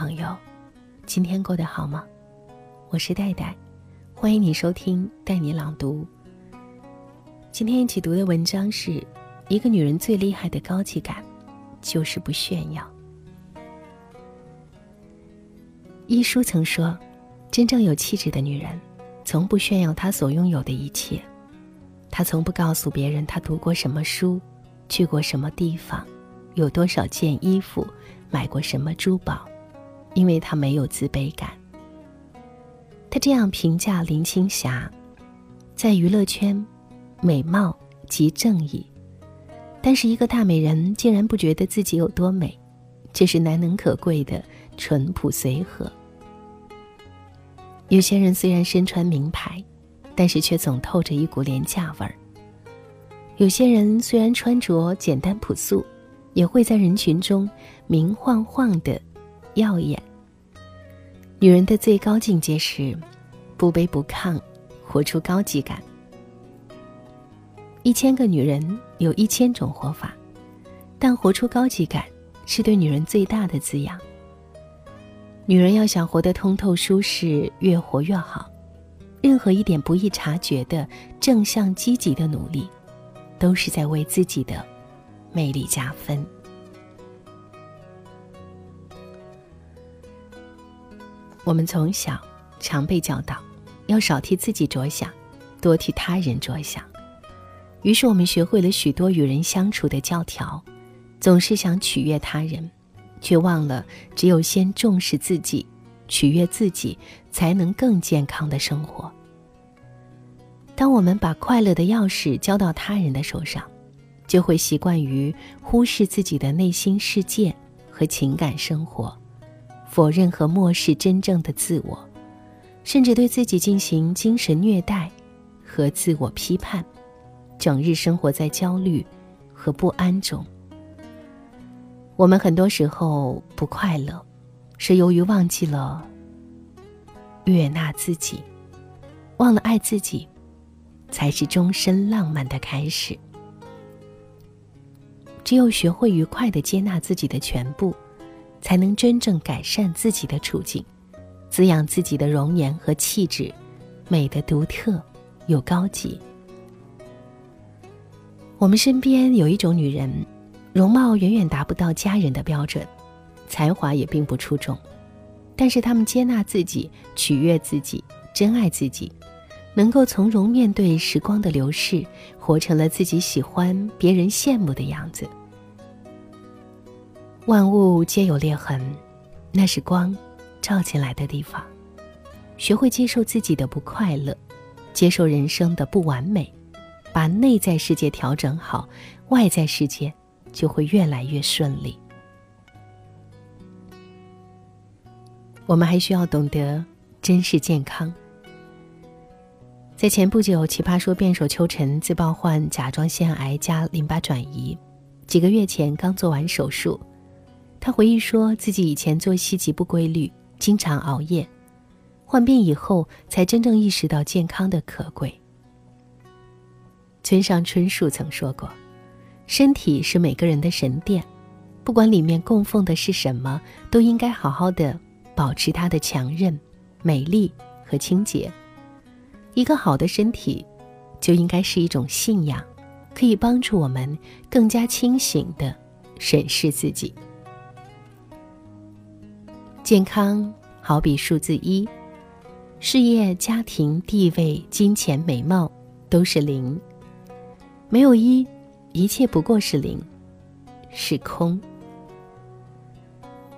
朋友，今天过得好吗？我是戴戴，欢迎你收听带你朗读。今天一起读的文章是：一个女人最厉害的高级感，就是不炫耀。一书曾说，真正有气质的女人，从不炫耀她所拥有的一切，她从不告诉别人她读过什么书，去过什么地方，有多少件衣服，买过什么珠宝。因为她没有自卑感。他这样评价林青霞：在娱乐圈，美貌即正义。但是一个大美人竟然不觉得自己有多美，这是难能可贵的淳朴随和。有些人虽然身穿名牌，但是却总透着一股廉价味儿。有些人虽然穿着简单朴素，也会在人群中明晃晃的。耀眼。女人的最高境界是不卑不亢，活出高级感。一千个女人有一千种活法，但活出高级感是对女人最大的滋养。女人要想活得通透舒适，越活越好，任何一点不易察觉的正向积极的努力，都是在为自己的魅力加分。我们从小常被教导，要少替自己着想，多替他人着想。于是我们学会了许多与人相处的教条，总是想取悦他人，却忘了只有先重视自己，取悦自己，才能更健康的生活。当我们把快乐的钥匙交到他人的手上，就会习惯于忽视自己的内心世界和情感生活。否认和漠视真正的自我，甚至对自己进行精神虐待和自我批判，整日生活在焦虑和不安中。我们很多时候不快乐，是由于忘记了悦纳自己，忘了爱自己，才是终身浪漫的开始。只有学会愉快的接纳自己的全部。才能真正改善自己的处境，滋养自己的容颜和气质，美的独特又高级。我们身边有一种女人，容貌远远达不到家人的标准，才华也并不出众，但是她们接纳自己，取悦自己，珍爱自己，能够从容面对时光的流逝，活成了自己喜欢、别人羡慕的样子。万物皆有裂痕，那是光照进来的地方。学会接受自己的不快乐，接受人生的不完美，把内在世界调整好，外在世界就会越来越顺利。我们还需要懂得珍视健康。在前不久，奇葩说辩手邱晨自曝患甲状腺癌加淋巴转移，几个月前刚做完手术。他回忆说自己以前作息极不规律，经常熬夜，患病以后才真正意识到健康的可贵。村上春树曾说过：“身体是每个人的神殿，不管里面供奉的是什么，都应该好好的保持它的强韧、美丽和清洁。一个好的身体，就应该是一种信仰，可以帮助我们更加清醒的审视自己。”健康好比数字一，事业、家庭、地位、金钱、美貌都是零，没有一，一切不过是零，是空。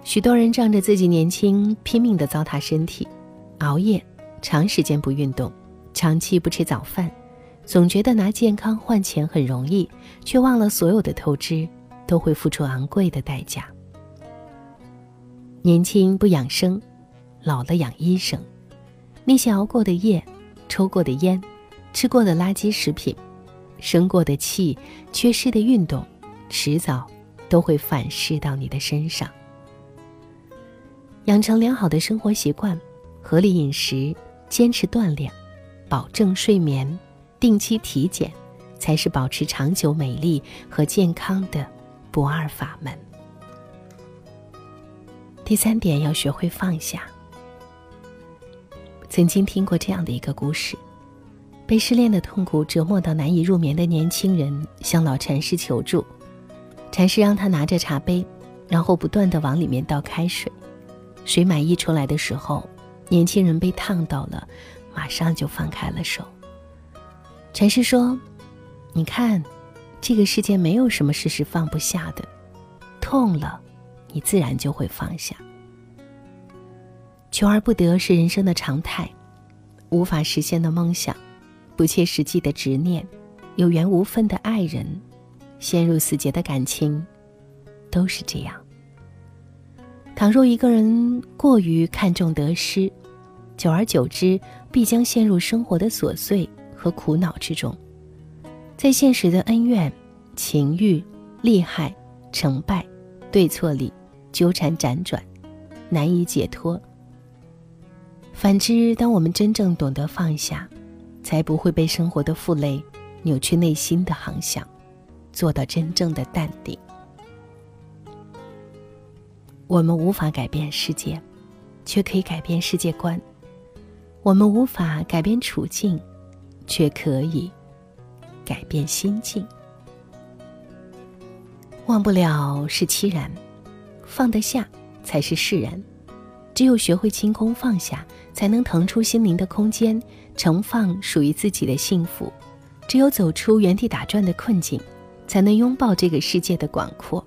许多人仗着自己年轻，拼命的糟蹋身体，熬夜，长时间不运动，长期不吃早饭，总觉得拿健康换钱很容易，却忘了所有的透支都会付出昂贵的代价。年轻不养生，老了养医生。那些熬过的夜、抽过的烟、吃过的垃圾食品、生过的气、缺失的运动，迟早都会反噬到你的身上。养成良好的生活习惯，合理饮食，坚持锻炼，保证睡眠，定期体检，才是保持长久美丽和健康的不二法门。第三点，要学会放下。曾经听过这样的一个故事：被失恋的痛苦折磨到难以入眠的年轻人向老禅师求助，禅师让他拿着茶杯，然后不断的往里面倒开水，水满溢出来的时候，年轻人被烫到了，马上就放开了手。禅师说：“你看，这个世界没有什么事是放不下的，痛了，你自然就会放下。”求而不得是人生的常态，无法实现的梦想，不切实际的执念，有缘无分的爱人，陷入死结的感情，都是这样。倘若一个人过于看重得失，久而久之，必将陷入生活的琐碎和苦恼之中，在现实的恩怨、情欲、利害、成败、对错里纠缠辗转，难以解脱。反之，当我们真正懂得放下，才不会被生活的负累扭曲内心的航向，做到真正的淡定。我们无法改变世界，却可以改变世界观；我们无法改变处境，却可以改变心境。忘不了是凄然，放得下才是释然。只有学会清空放下，才能腾出心灵的空间，盛放属于自己的幸福。只有走出原地打转的困境，才能拥抱这个世界的广阔。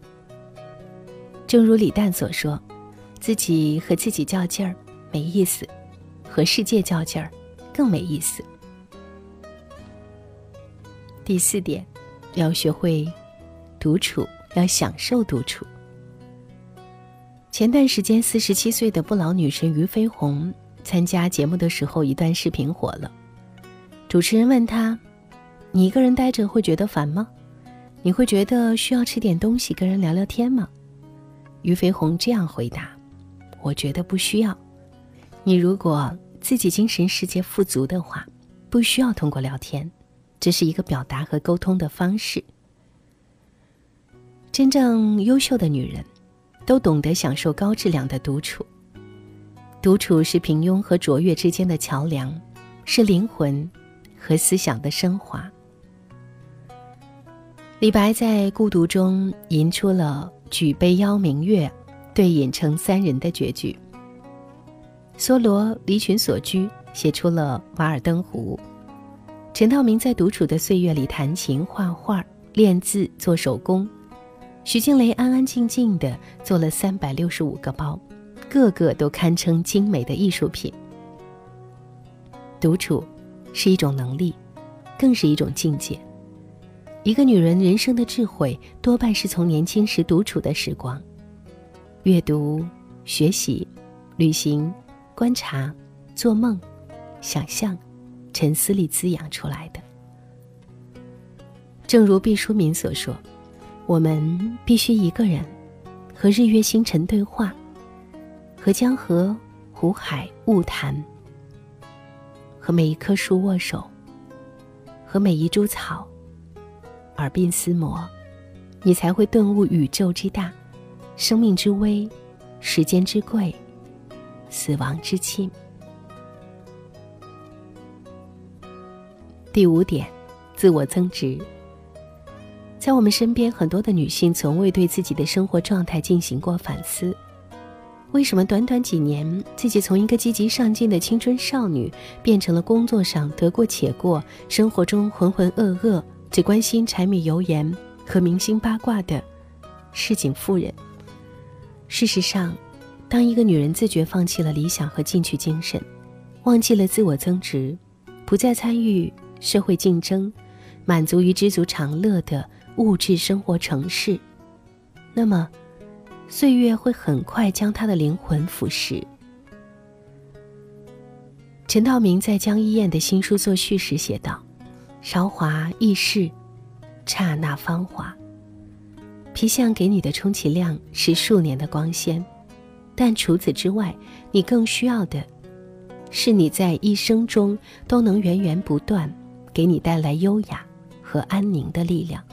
正如李诞所说：“自己和自己较劲儿没意思，和世界较劲儿更没意思。”第四点，要学会独处，要享受独处。前段时间，四十七岁的不老女神俞飞鸿参加节目的时候，一段视频火了。主持人问她：“你一个人待着会觉得烦吗？你会觉得需要吃点东西跟人聊聊天吗？”俞飞鸿这样回答：“我觉得不需要。你如果自己精神世界富足的话，不需要通过聊天，这是一个表达和沟通的方式。真正优秀的女人。”都懂得享受高质量的独处。独处是平庸和卓越之间的桥梁，是灵魂和思想的升华。李白在孤独中吟出了“举杯邀明月，对影成三人”的绝句。梭罗离群所居，写出了《瓦尔登湖》。陈道明在独处的岁月里弹琴、画画、练字、做手工。徐静蕾安安静静的做了三百六十五个包，个个都堪称精美的艺术品。独处是一种能力，更是一种境界。一个女人人生的智慧，多半是从年轻时独处的时光，阅读、学习、旅行、观察、做梦、想象、沉思里滋养出来的。正如毕淑敏所说。我们必须一个人，和日月星辰对话，和江河湖海物谈，和每一棵树握手，和每一株草耳鬓厮磨，你才会顿悟宇宙之大，生命之微，时间之贵，死亡之轻。第五点，自我增值。在我们身边，很多的女性从未对自己的生活状态进行过反思：为什么短短几年，自己从一个积极上进的青春少女，变成了工作上得过且过、生活中浑浑噩噩、只关心柴米油盐和明星八卦的市井妇人？事实上，当一个女人自觉放弃了理想和进取精神，忘记了自我增值，不再参与社会竞争，满足于知足常乐的。物质生活城市，那么，岁月会很快将他的灵魂腐蚀。陈道明在江一燕的新书作序时写道：“韶华易逝，刹那芳华。皮相给你的充其量是数年的光鲜，但除此之外，你更需要的，是你在一生中都能源源不断，给你带来优雅和安宁的力量。”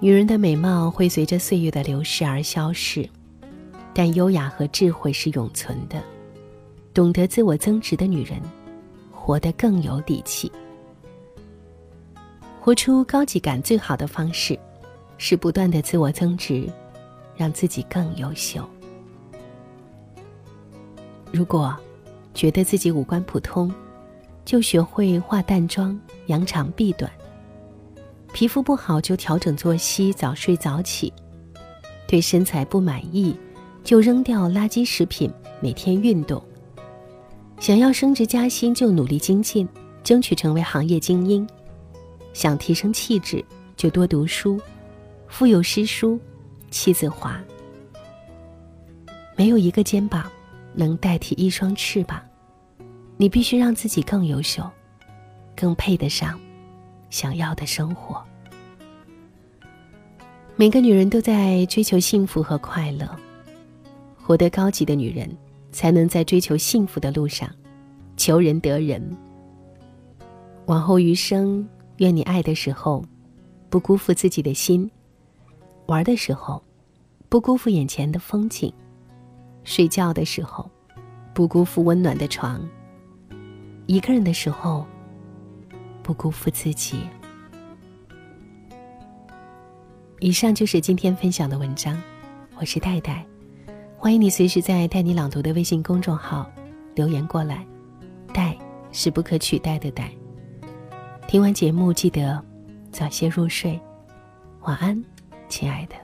女人的美貌会随着岁月的流逝而消逝，但优雅和智慧是永存的。懂得自我增值的女人，活得更有底气。活出高级感最好的方式，是不断的自我增值，让自己更优秀。如果觉得自己五官普通，就学会化淡妆，扬长避短。皮肤不好就调整作息，早睡早起；对身材不满意，就扔掉垃圾食品，每天运动。想要升职加薪，就努力精进，争取成为行业精英；想提升气质，就多读书，腹有诗书气自华。没有一个肩膀能代替一双翅膀，你必须让自己更优秀，更配得上。想要的生活。每个女人都在追求幸福和快乐，活得高级的女人，才能在追求幸福的路上，求人得人。往后余生，愿你爱的时候，不辜负自己的心；玩的时候，不辜负眼前的风景；睡觉的时候，不辜负温暖的床；一个人的时候。不辜负自己。以上就是今天分享的文章，我是戴戴，欢迎你随时在“带你朗读”的微信公众号留言过来。戴是不可取代的戴。听完节目记得早些入睡，晚安，亲爱的。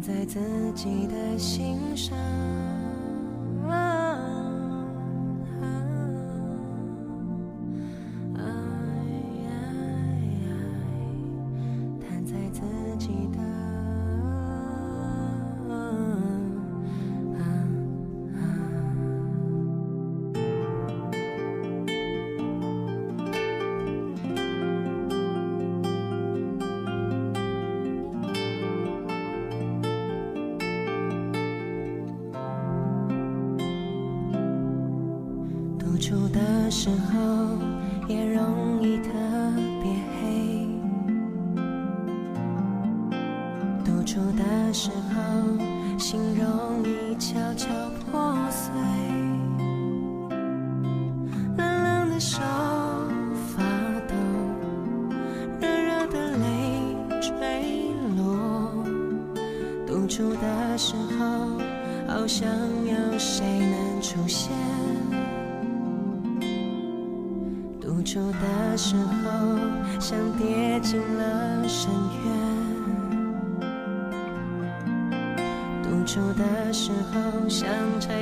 在自己的心上。时候也容易特别黑，独处的时候心容易悄悄破碎，冷冷的手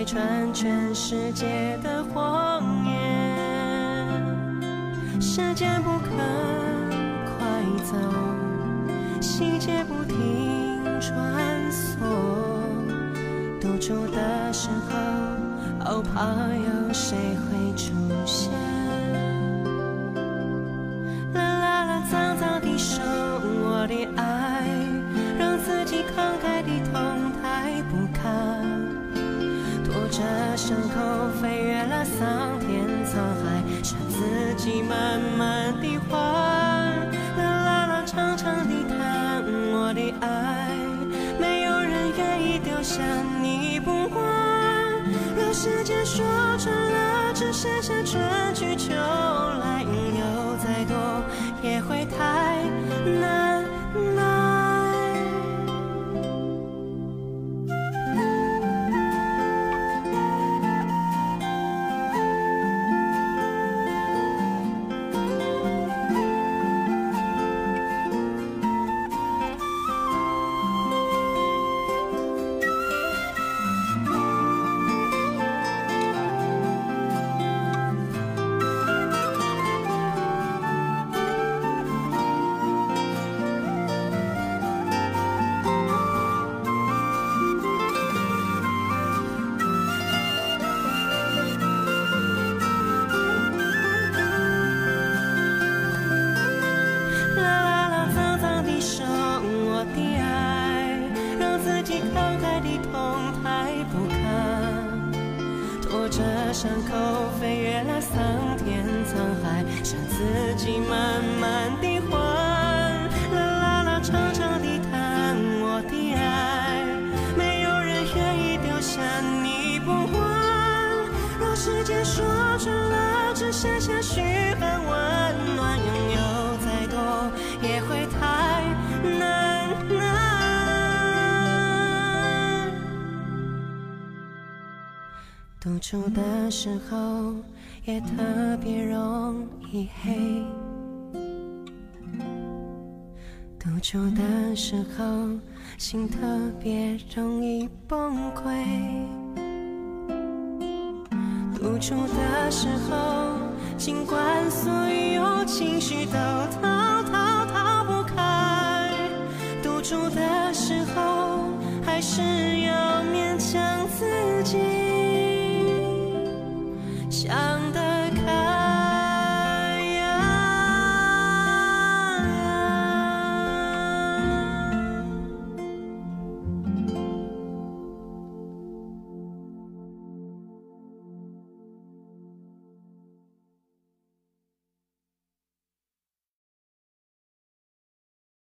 拆穿全世界的谎言。时间不肯快走，细节不停穿梭。独处的时候，好怕有谁会出现。季慢慢的还。啦啦啦，长长的谈我的爱，没有人愿意丢下你不管。让时间说穿了，只剩下春去秋伤口，飞越了桑田沧海，剩自己慢慢地还。啦啦啦，长长地叹我的爱，没有人愿意丢下你不还。若时间说穿了，只剩下嘘寒问暖，拥有再多也会独处的时候也特别容易黑，独处的时候心特别容易崩溃，独处的时候尽管所有情绪都逃。